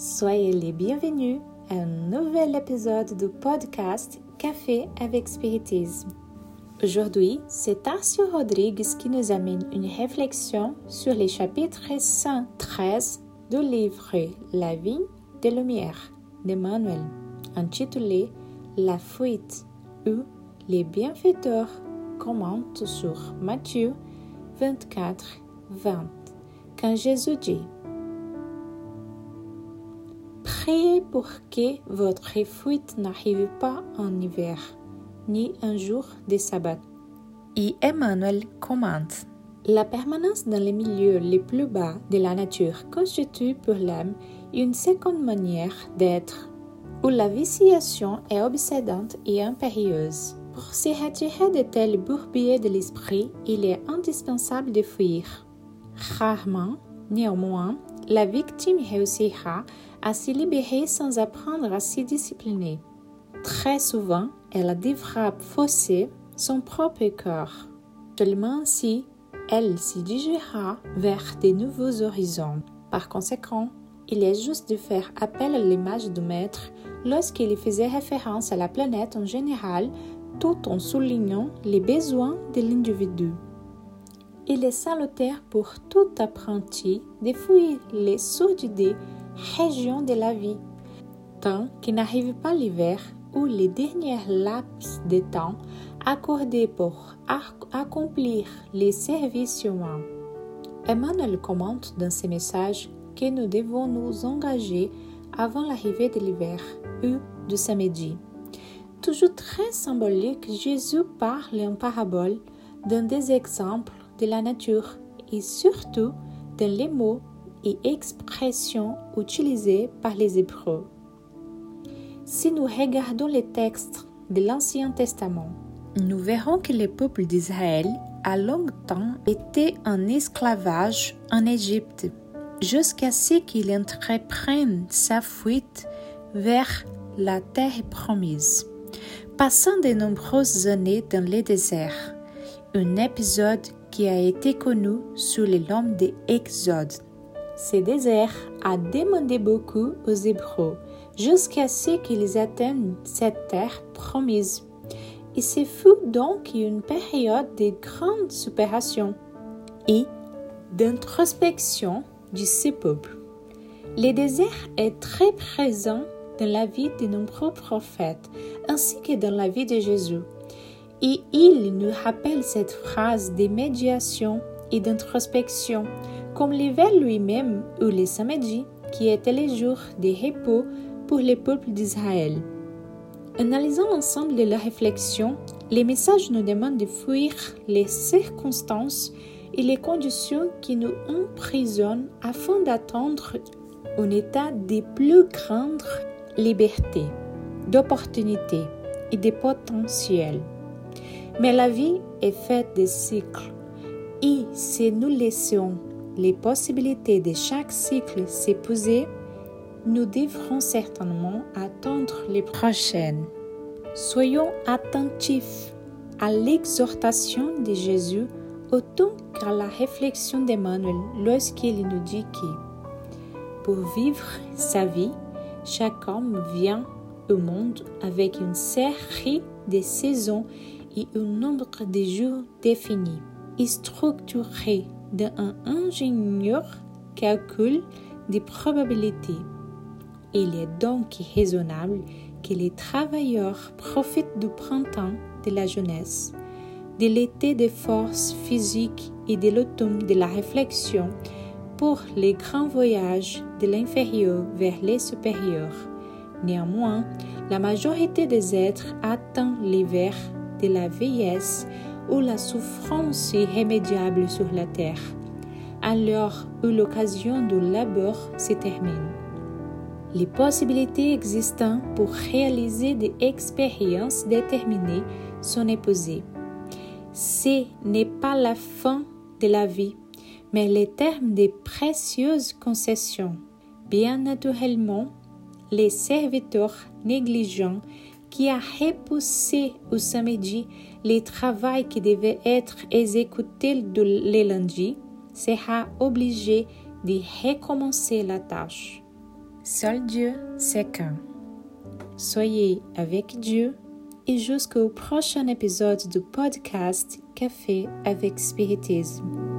Soyez les bienvenus à un nouvel épisode du podcast Café avec Spiritisme. Aujourd'hui, c'est Tarcio Rodrigues qui nous amène une réflexion sur les chapitres 113 du livre La vie des Lumières d'Emmanuel, intitulé La fuite ou Les bienfaiteurs commentent sur Matthieu 24, 20, quand Jésus dit Priez pour que votre fuite n'arrive pas en hiver, ni un jour de sabbat. Et Emmanuel commente La permanence dans les milieux les plus bas de la nature constitue pour l'âme une seconde manière d'être, où la viciation est obsédante et impérieuse. Pour se retirer de tels bourbiers de l'esprit, il est indispensable de fuir. Rarement, néanmoins, la victime réussira à s'y libérer sans apprendre à s'y discipliner. Très souvent, elle devra fausser son propre cœur. Seulement ainsi, elle s'y dirigera vers de nouveaux horizons. Par conséquent, il est juste de faire appel à l'image du maître lorsqu'il faisait référence à la planète en général tout en soulignant les besoins de l'individu. Il est salutaire pour tout apprenti de fuir les sourdes régions de la vie, tant qu'il n'arrive pas l'hiver ou les derniers laps de temps accordés pour accomplir les services humains. Emmanuel commente dans ses messages que nous devons nous engager avant l'arrivée de l'hiver ou du samedi. Toujours très symbolique, Jésus parle en parabole dans des exemples de la nature et surtout dans les mots et expressions utilisés par les Hébreux. Si nous regardons les textes de l'Ancien Testament, nous verrons que le peuple d'Israël a longtemps été en esclavage en Égypte, jusqu'à ce qu'il entreprenne sa fuite vers la terre promise passant de nombreuses années dans le désert, un épisode qui a été connu sous le nom de Exode. Ce désert a demandé beaucoup aux Hébreux jusqu'à ce qu'ils atteignent cette terre promise. Et ce fut donc une période de grande supération et d'introspection de ce peuple. Le désert est très présent dans la vie de nombreux prophètes ainsi que dans la vie de Jésus. Et il nous rappelle cette phrase de médiation et d'introspection, comme l'hiver lui-même ou les samedis, qui étaient les jours de repos pour le peuple d'Israël. Analysant l'ensemble de la réflexion, les messages nous demandent de fuir les circonstances et les conditions qui nous emprisonnent afin d'attendre un état de plus grande liberté, d'opportunités et de potentiel. Mais la vie est faite de cycles et si nous laissons les possibilités de chaque cycle s'épouser, nous devrons certainement attendre les prochaines. Soyons attentifs à l'exhortation de Jésus autant qu'à la réflexion d'Emmanuel lorsqu'il nous dit que pour vivre sa vie, chaque homme vient au monde avec une série de saisons et un nombre de jours définis et structuré d'un ingénieur calcul des probabilités. Il est donc raisonnable que les travailleurs profitent du printemps de la jeunesse, de l'été des forces physiques et de l'automne de la réflexion pour les grands voyages de l'inférieur vers les supérieurs. Néanmoins, la majorité des êtres atteint l'hiver de la vieillesse ou la souffrance irrémédiable sur la terre, alors où l'occasion du labeur se termine. Les possibilités existantes pour réaliser des expériences déterminées sont éposées. Ce n'est pas la fin de la vie, mais les termes des précieuses concessions. Bien naturellement, les serviteurs négligents qui a repoussé au samedi les travaux qui devaient être exécutés le lundi sera obligé de recommencer la tâche. Seul Dieu sait quand. Soyez avec Dieu et jusqu'au prochain épisode du podcast Café avec Spiritisme.